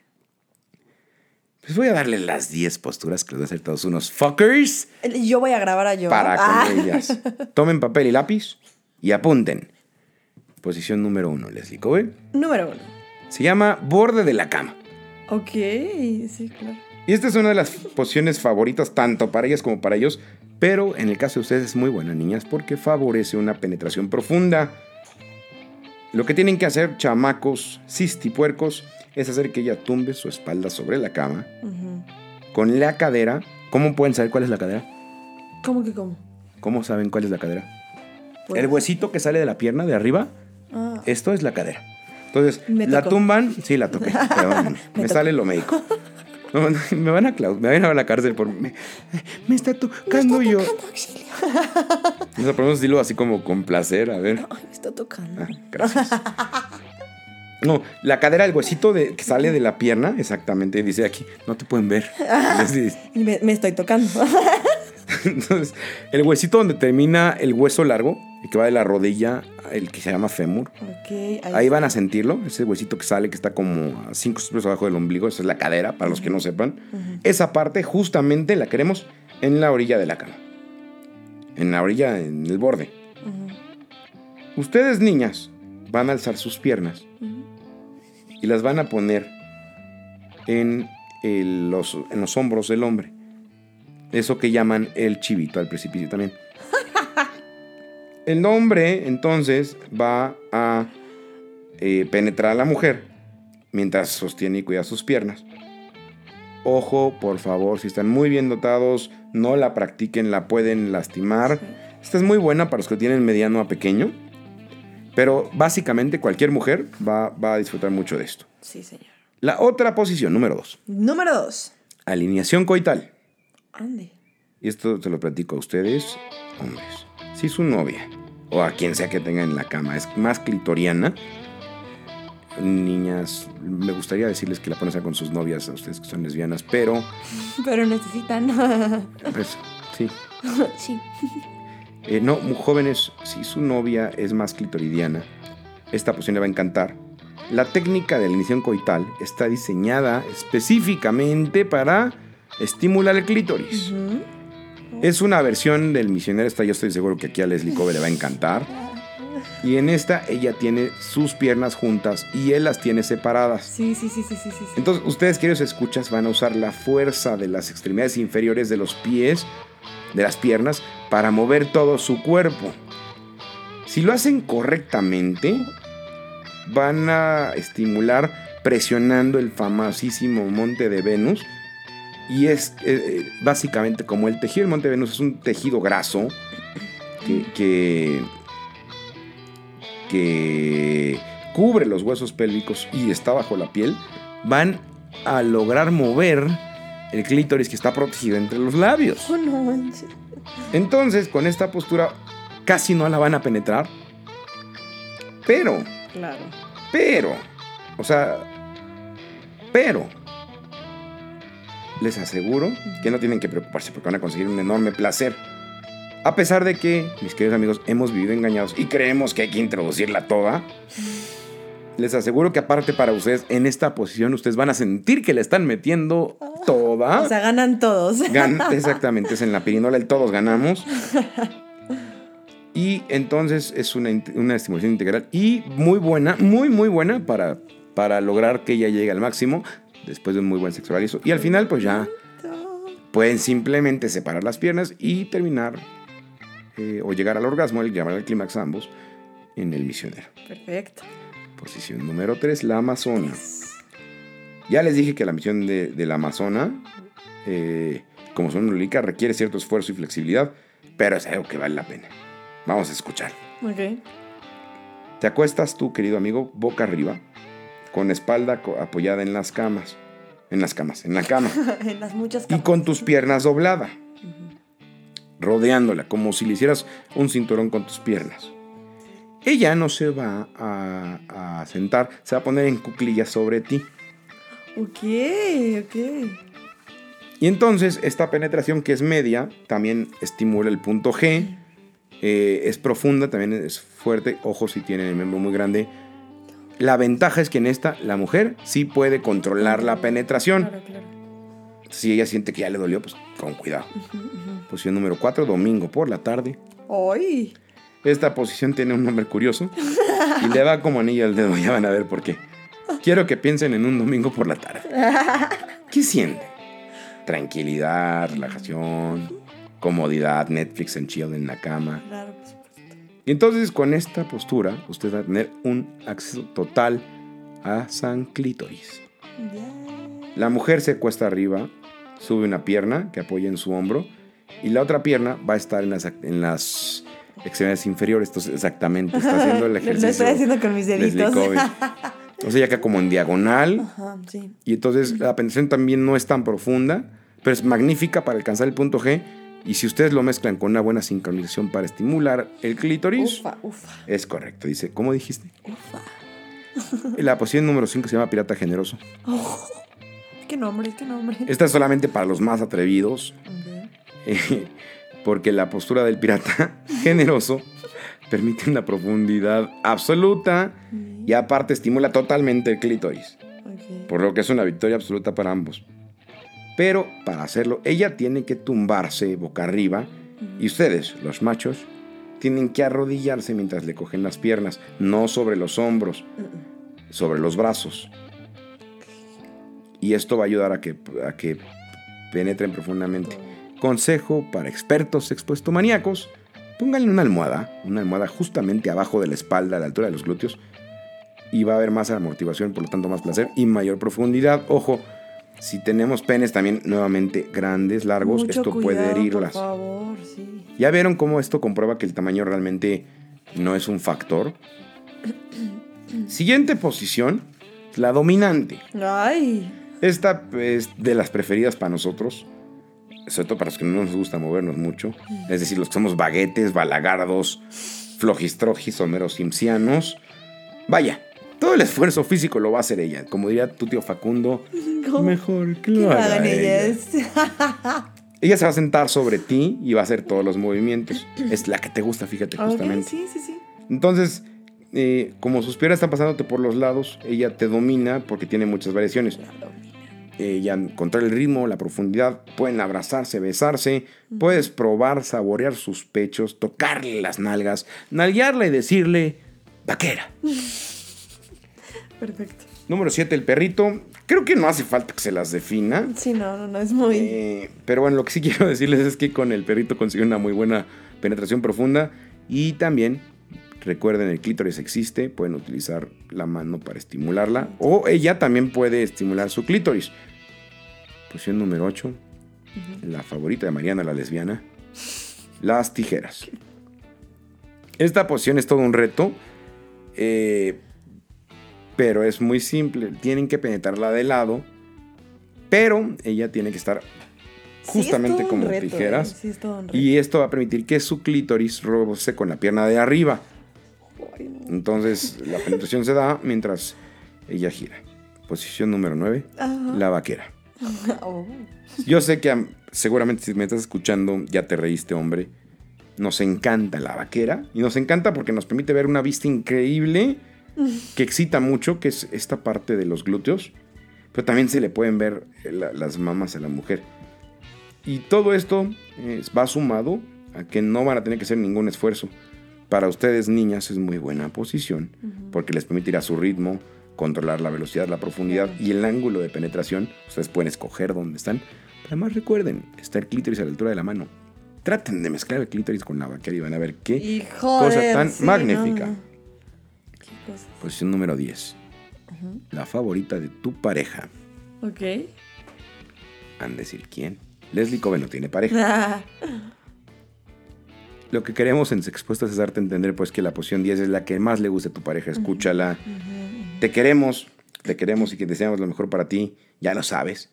Speaker 2: Pues voy a darle las 10 posturas que les voy a hacer todos unos fuckers
Speaker 3: Yo voy a grabar a yo.
Speaker 2: para
Speaker 3: Ah.
Speaker 2: con ellas. <laughs> Tomen papel y lápiz y apunten. Posición número uno, Leslie Cove.
Speaker 3: Número uno.
Speaker 2: Se llama borde de la cama.
Speaker 3: Ok, sí, claro.
Speaker 2: Y esta es una de las posiciones favoritas tanto para ellas como para ellos, pero en el caso de ustedes es muy buena, niñas, porque favorece una penetración profunda. Lo que tienen que hacer, chamacos, cistipuercos, es hacer que ella tumbe su espalda sobre la cama, con la cadera. ¿Cómo pueden saber cuál es la cadera?
Speaker 3: ¿Cómo que cómo?
Speaker 2: ¿Cómo saben cuál es la cadera?
Speaker 3: Pues-
Speaker 2: El huesito que sale de la pierna de arriba,
Speaker 3: Ah,
Speaker 2: esto es la cadera. Entonces,
Speaker 3: Me
Speaker 2: la tumban, sí, la toqué, <laughs> perdóname, me, sale lo médico. No, no, me van a clau- me van a, a la cárcel por me, me está tocando yo. O sea, podemos decirlo así como con placer, a ver.
Speaker 3: Ay, me está tocando.
Speaker 2: Ah, gracias. No, la cadera, el huesito de, que sale de la pierna, exactamente, dice aquí, no te pueden ver. Entonces,
Speaker 3: me, me estoy tocando. <laughs>
Speaker 2: Entonces, el huesito donde termina el hueso largo, el que va de la rodilla, el que se llama fémur.
Speaker 3: Ahí,
Speaker 2: Ahí van a sentirlo, ese huesito que sale, que está como a 5 centímetros abajo del ombligo, esa es la cadera, para los que no sepan. Esa parte justamente la queremos en la orilla de la cama. en la orilla, en el borde. Ustedes, niñas, van a alzar sus piernas y las van a poner en, el- los, en los hombros del hombre. Eso que llaman el chivito al precipicio también. El hombre entonces va a eh, penetrar a la mujer mientras sostiene y cuida sus piernas. Ojo, por favor, si están muy bien dotados, no la practiquen, la pueden lastimar. Esta es muy buena para los que tienen mediano a pequeño, pero básicamente cualquier mujer va, va a disfrutar mucho de esto.
Speaker 3: Sí, señor.
Speaker 2: La otra posición, número dos,
Speaker 3: Número dos.
Speaker 2: alineación coital.
Speaker 3: Ande.
Speaker 2: Y esto se lo platico a ustedes, hombres. Si su novia, o a quien sea que tenga en la cama, es más clitoriana, niñas, me gustaría decirles que la hacer con sus novias, a ustedes que son lesbianas, pero, <laughs>
Speaker 3: Pero necesitan. <laughs>
Speaker 2: pues, sí. <laughs>
Speaker 3: sí.
Speaker 2: Eh, no, jóvenes, si su novia es más clitoridiana, esta posición le va a encantar. La técnica de la iniciación coital está diseñada específicamente para estimular el clítoris. Es una versión del misionero, esta yo estoy seguro que aquí a Leslie Cove le va a encantar. Y en esta ella tiene sus piernas juntas y él las tiene separadas.
Speaker 3: Sí, sí, sí, sí, sí, sí.
Speaker 2: Entonces ustedes, queridos escuchas, van a usar la fuerza de las extremidades inferiores de los pies, de las piernas, para mover todo su cuerpo. Si lo hacen correctamente, van a estimular presionando el famosísimo monte de Venus. Y es eh, eh, básicamente como el tejido del monte Venus es un tejido graso que, que, que cubre los huesos pélvicos y está bajo la piel, van a lograr mover el clítoris que está protegido entre los labios.
Speaker 3: Oh, no.
Speaker 2: Entonces, con esta postura casi no la van a penetrar. Pero,
Speaker 3: Claro.
Speaker 2: pero, o sea, pero, les aseguro que no tienen que preocuparse porque van a conseguir un enorme placer. A pesar de que, mis queridos amigos, hemos vivido engañados y creemos que hay que introducirla toda, les aseguro que aparte para ustedes, en esta posición, ustedes van a sentir que le están metiendo toda.
Speaker 3: O sea, ganan todos.
Speaker 2: Gan- <laughs> exactamente, es en la pirinola el todos ganamos. Y entonces es una, una estimulación integral y muy buena, muy, muy buena para, para lograr que ella llegue al máximo después de un muy buen oral y eso. Y al final, pues ya pueden simplemente separar las piernas y terminar eh, o llegar al orgasmo, el llamar al clímax ambos, en el misionero.
Speaker 3: Perfecto.
Speaker 2: Posición número 3, la Amazona. Ya les dije que la misión de, de la Amazona, eh, como son lúlica, requiere cierto esfuerzo y flexibilidad, pero es algo que vale la pena. Vamos a escuchar.
Speaker 3: Ok.
Speaker 2: Te acuestas tú, querido amigo, boca arriba, con espalda apoyada en las camas. En las camas, en la cama. <laughs>
Speaker 3: en las muchas
Speaker 2: y
Speaker 3: camas.
Speaker 2: con tus piernas dobladas, rodeándola, como si le hicieras un cinturón con tus piernas. Ella no se va a, a sentar, se va a poner en cuclillas sobre ti.
Speaker 3: Ok, ok.
Speaker 2: Y entonces esta penetración que es media también estimula el punto G. eh, es profunda, también es fuerte. Ojo si tiene el miembro muy grande. La ventaja es que en esta la mujer sí puede controlar la penetración.
Speaker 3: Claro, claro.
Speaker 2: Si ella siente que ya le dolió, pues con cuidado. Posición número 4, domingo por la tarde.
Speaker 3: ¡Ay!
Speaker 2: Esta posición tiene un nombre curioso y le va como anillo al dedo. Ya van a ver por qué. Quiero que piensen en un domingo por la tarde. <laughs> ¿Qué sienten? Tranquilidad, relajación, comodidad, Netflix en chill en la cama.
Speaker 3: Claro, supuesto.
Speaker 2: Y entonces con esta postura usted va a tener un acceso total a San Clítoris. La mujer se cuesta arriba, sube una pierna que apoya en su hombro y la otra pierna va a estar en las, en las extremidades inferiores. Entonces, exactamente, está haciendo el <laughs> ejercicio.
Speaker 3: Lo estoy haciendo con mis deditos. <laughs>
Speaker 2: O sea, ya que como en diagonal.
Speaker 3: Ajá, sí.
Speaker 2: Y entonces la penetración también no es tan profunda, pero es magnífica para alcanzar el punto G. Y si ustedes lo mezclan con una buena sincronización para estimular el clítoris,
Speaker 3: Ufa, ufa,
Speaker 2: es correcto. Dice, ¿cómo dijiste?
Speaker 3: ufa. <laughs>
Speaker 2: La posición número 5 se llama pirata generoso.
Speaker 3: ¿Qué nombre? ¿Qué nombre?
Speaker 2: Esta es solamente para los más atrevidos, <laughs> porque la postura del pirata <laughs> generoso permite una profundidad absoluta y aparte estimula totalmente el clítoris. Por lo que es una victoria absoluta para ambos. Pero para hacerlo, ella tiene que tumbarse boca arriba Y ustedes, los machos, tienen que arrodillarse mientras le cogen las piernas, no sobre los hombros, sobre los brazos. Y esto va a ayudar a que, a que penetren profundamente. Consejo para expertos expuestomaníacos, pónganle una almohada, una almohada justamente abajo de la espalda, a la altura de los glúteos, y va a haber más amortiguación, por lo tanto más placer y mayor profundidad. Ojo, si tenemos penes también nuevamente grandes, largos,
Speaker 3: Mucho
Speaker 2: esto puede herirlas.
Speaker 3: Por favor, sí.
Speaker 2: ¿Ya vieron cómo esto comprueba que el tamaño realmente no es un factor? <clears throat> Siguiente posición, la dominante.
Speaker 3: Ay.
Speaker 2: Esta es de las preferidas para nosotros, sobre todo para los que no nos gusta movernos mucho. Es decir, los que somos baguetes, balagardos, flojistrojis, homeros simpsianos. Vaya, todo el esfuerzo físico lo va a hacer ella. Como diría tu tío Facundo,
Speaker 3: ¿Cómo? <laughs>
Speaker 2: mejor que lo
Speaker 3: lo
Speaker 2: haga
Speaker 3: hagan
Speaker 2: ella.
Speaker 3: ellas. <laughs>
Speaker 2: Ella se va a sentar sobre ti y va a hacer todos los movimientos. Es la que te gusta, fíjate, justamente.
Speaker 3: sí, sí, sí.
Speaker 2: Entonces, eh, como sus piernas están pasándote por los lados, ella te domina porque tiene muchas variaciones. Ella controla el ritmo, la profundidad, pueden abrazarse, besarse, puedes probar, saborear sus pechos, tocarle las nalgas, nalguearla y decirle, vaquera. <laughs>
Speaker 3: Perfecto.
Speaker 2: Número 7, el perrito. Creo que no hace falta que se las defina.
Speaker 3: Sí, no, no, no, es muy...
Speaker 2: Eh, pero bueno, lo que sí <laughs> quiero decirles es que con el perrito consigue una muy buena penetración profunda y también recuerden el clítoris existe, pueden utilizar la mano para estimularla o ella también puede estimular su clítoris. Posición número 8, la favorita de Mariana la lesbiana, las tijeras. Esta posición es todo un reto, eh, pero es muy simple. Tienen que penetrarla de lado, pero ella tiene que estar
Speaker 3: Sí, es
Speaker 2: justamente como
Speaker 3: reto,
Speaker 2: tijeras.
Speaker 3: eh, Sí, es.
Speaker 2: Y esto va a permitir que su clítoris roce con la pierna de arriba. Entonces la penetración se da mientras ella gira. Posición número 9,
Speaker 3: Ajá.
Speaker 2: la vaquera. <laughs>
Speaker 3: Oh.
Speaker 2: Yo sé que am, seguramente si me estás escuchando ya te reíste, hombre. Nos encanta la vaquera y nos encanta porque nos permite ver una vista increíble <laughs> que excita mucho, que es esta parte de los glúteos. Pero también se le pueden ver eh, la- las mamas a la mujer. Y todo esto va sumado a que no van a tener que hacer ningún esfuerzo. Para ustedes, niñas, es muy buena posición porque les permitirá su ritmo, controlar la velocidad, la profundidad y el ángulo de penetración. Ustedes pueden escoger dónde están. Además, recuerden, está el clítoris a la altura de la mano. Traten de mezclar el clítoris con la vaquera y van a ver qué
Speaker 3: Y
Speaker 2: cosa tan
Speaker 3: sí,
Speaker 2: magnífica.
Speaker 3: no, cosa.
Speaker 2: Posición número 10. La favorita de tu pareja.
Speaker 3: Ok.
Speaker 2: Han de decir quién. Leslie Coben no tiene pareja. <laughs> Lo que queremos en Sexpuestas es darte a entender pues que la posición 10 es la que más le gusta a tu pareja. Escúchala. Te queremos, te queremos y que deseamos lo mejor para ti. Ya lo sabes.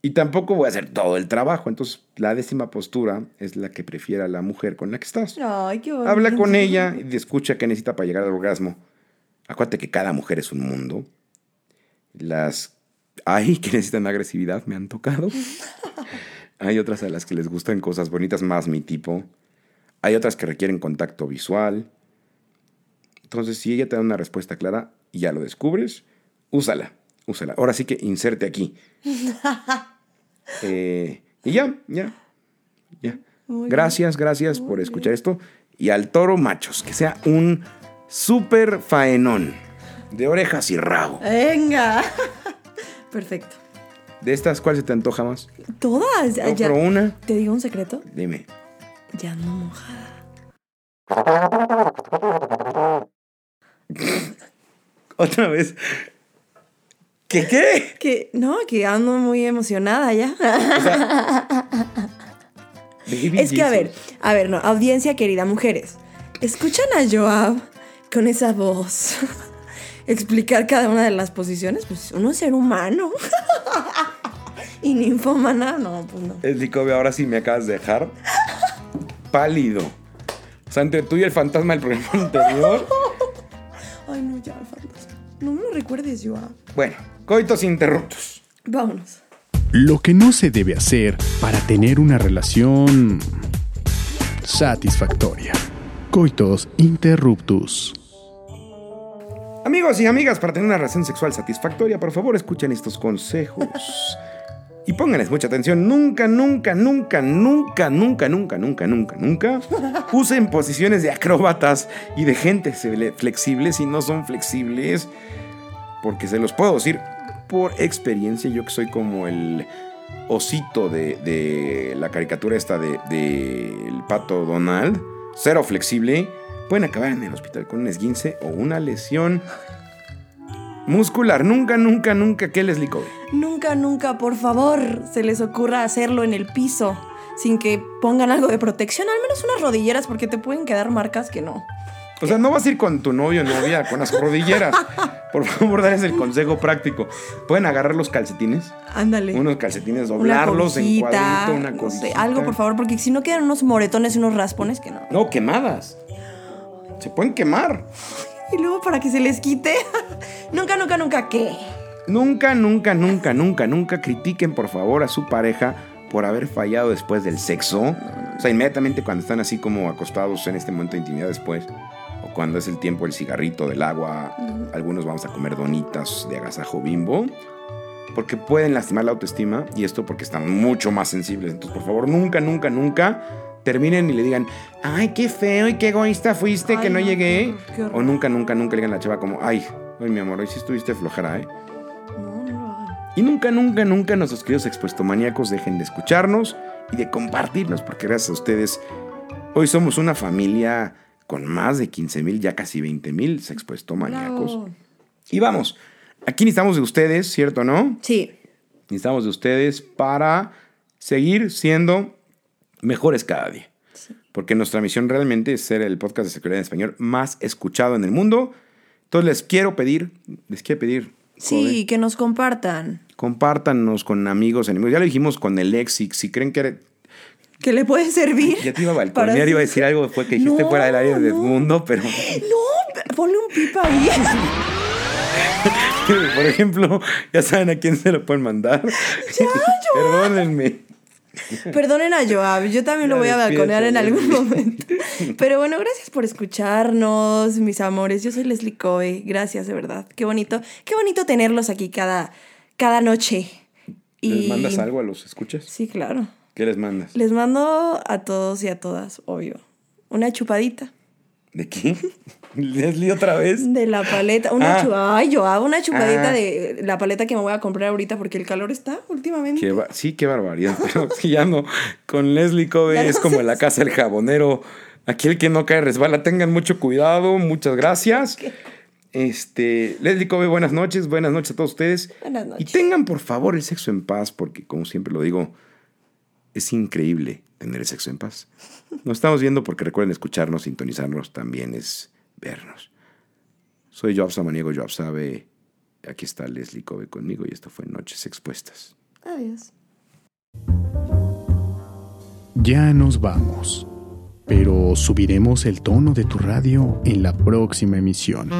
Speaker 2: Y tampoco voy a hacer todo el trabajo. Entonces, la décima postura es la que prefiera la mujer con la que estás.
Speaker 3: Ay, qué bonito.
Speaker 2: Habla con ella y escucha qué necesita para llegar al orgasmo. Acuérdate que cada mujer es un mundo. Las hay que necesitan agresividad, me han tocado. <laughs> Hay otras a las que les gustan cosas bonitas, más mi tipo. Hay otras que requieren contacto visual. Entonces, si ella te da una respuesta clara y ya lo descubres, úsala, úsala. Ahora sí que inserte aquí. <laughs> Eh, y ya, ya, ya.
Speaker 3: Muy
Speaker 2: Gracias, gracias por escuchar esto. Y al toro machos, que sea un súper faenón de orejas y rabo.
Speaker 3: Venga. <laughs> Perfecto.
Speaker 2: De estas, ¿cuál se te antoja más?
Speaker 3: Todas. Ya-
Speaker 2: por una,
Speaker 3: ¿Te digo un secreto?
Speaker 2: dime.
Speaker 3: Ya no mojada. <laughs>
Speaker 2: Otra vez. ¿Qué qué?
Speaker 3: Que no, que ando muy emocionada ya. <laughs>
Speaker 2: Baby
Speaker 3: es que a ver, a ver, no, audiencia querida, mujeres, escuchan a Joab con esa voz <laughs> explicar cada una de las posiciones, pues uno es ser humano. <laughs> y ninfómana, no, pues no.
Speaker 2: Es Licobia, ahora sí me acabas de dejar pálido. O sea, entre tú y el fantasma del programa anterior.
Speaker 3: Ay, no, ya, fantasma. No me lo recuerdes, Joab.
Speaker 2: Bueno, coitos interruptos.
Speaker 3: Vámonos.
Speaker 1: Lo que no se debe hacer para tener una relación satisfactoria. Coitos interruptus.
Speaker 2: Amigos y amigas, para tener una relación sexual satisfactoria, por favor escuchen estos consejos. Y pónganles mucha atención, nunca, nunca, nunca, nunca, nunca, nunca, nunca, nunca, nunca usen posiciones de acróbatas y de gente flexible si no son flexibles. Porque se los puedo decir por experiencia, yo que soy como el osito de, la caricatura esta de, el pato Donald, cero flexible, pueden acabar en el hospital con un esguince o una lesión muscular. Nunca, nunca, nunca que les licó.
Speaker 3: Nunca, nunca, por favor, se les ocurra hacerlo en el piso sin que pongan algo de protección, al menos unas rodilleras, porque te pueden quedar marcas que no.
Speaker 2: O sea, no vas a ir con tu novio o novia con las rodilleras. Por favor, darles el consejo práctico. Pueden agarrar los calcetines.
Speaker 3: Ándale.
Speaker 2: Unos calcetines, doblarlos en cuadrito, una cosa.
Speaker 3: algo, por favor, porque si no quedan unos moretones y unos raspones que no.
Speaker 2: No, quemadas. Se pueden quemar.
Speaker 3: Y luego para que se les quite. <laughs> nunca, nunca, nunca, ¿qué?
Speaker 2: Nunca, nunca, nunca, nunca, nunca critiquen, por favor, a su pareja por haber fallado después del sexo. O sea, inmediatamente cuando están así como acostados en este momento de intimidad después cuando es el tiempo del cigarrito, del agua, algunos vamos a comer donitas de agasajo bimbo, porque pueden lastimar la autoestima y esto porque están mucho más sensibles. Entonces, por favor, nunca, nunca, nunca terminen y le digan, ay, qué feo y qué egoísta fuiste que no, llegué. o nunca, nunca, nunca le digan a la chava como, ay, ay, mi amor, hoy sí estuviste flojera, ¿eh? Y nunca, nunca, nunca nuestros queridos expuesto maníacos dejen de escucharnos y de compartirnos, porque gracias a ustedes hoy somos una familia con más de 15 mil, ya casi 20 mil expuesto maníacos. Y vamos, aquí necesitamos de ustedes, ¿cierto, no?
Speaker 3: Sí.
Speaker 2: Necesitamos de ustedes para seguir siendo mejores cada día. Porque nuestra misión realmente es ser el podcast de seguridad en español más escuchado en el mundo. Entonces les quiero pedir, les quiero pedir.
Speaker 3: Sí, que nos compartan.
Speaker 2: Compártanos con amigos, enemigos. Ya lo dijimos con el Lexic. Si creen que
Speaker 3: que le puede servir.
Speaker 2: Ya te iba a balconear, iba a decir algo después que dijiste fuera del área del mundo, pero.
Speaker 3: No, ponle un pipa ahí. <laughs>
Speaker 2: Por ejemplo, ya saben a quién se lo pueden mandar.
Speaker 3: Ya, <laughs>
Speaker 2: Perdónenme.
Speaker 3: Perdonen a Joab, yo también lo voy a balconear en algún momento. Pero bueno, gracias por escucharnos, mis amores. Yo soy Leslie Cove. Gracias, de verdad. Qué bonito, qué bonito tenerlos aquí cada, cada noche.
Speaker 2: Y... ¿Les mandas algo a los escuchas?
Speaker 3: Sí, claro.
Speaker 2: ¿Qué les mandas?
Speaker 3: Les mando a todos y a todas, obvio. Una chupadita.
Speaker 2: ¿De qué? ¿Leslie otra vez?
Speaker 3: De la paleta. Una ah. Ay, yo hago una chupadita ah. de la paleta que me voy a comprar ahorita porque el calor está últimamente.
Speaker 2: sí, qué barbaridad. <laughs> Pero ya no. Con Leslie Cove es como en la casa del jabonero. Aquí el que no cae resbala. Tengan mucho cuidado. Muchas gracias. Este, Leslie Cove, buenas noches. Buenas noches a todos ustedes.
Speaker 3: Buenas noches.
Speaker 2: Y tengan por favor el sexo en paz porque, como siempre lo digo, es increíble tener el sexo en paz. Nos estamos viendo porque recuerden escucharnos, sintonizarnos, también es vernos. Soy Joab Samaniego, Joab sabe. Aquí está Leslie Kobe conmigo y esto fue Noches Expuestas.
Speaker 3: Adiós.
Speaker 1: Ya nos vamos, pero subiremos el tono de tu radio en la próxima emisión.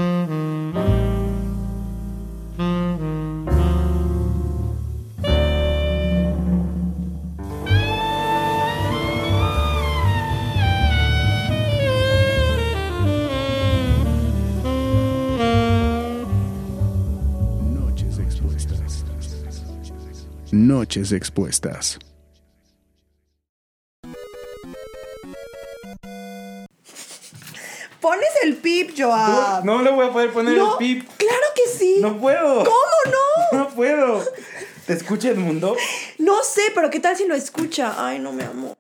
Speaker 1: Noches expuestas.
Speaker 3: Pones el pip, Joab.
Speaker 2: No, le voy a poder poner el pip.
Speaker 3: Claro que sí.
Speaker 2: No puedo.
Speaker 3: ¿Cómo no? <laughs>
Speaker 2: No puedo. ¿Te escucha el mundo?
Speaker 3: No sé, pero ¿qué tal si lo escucha? Ay, no me amo.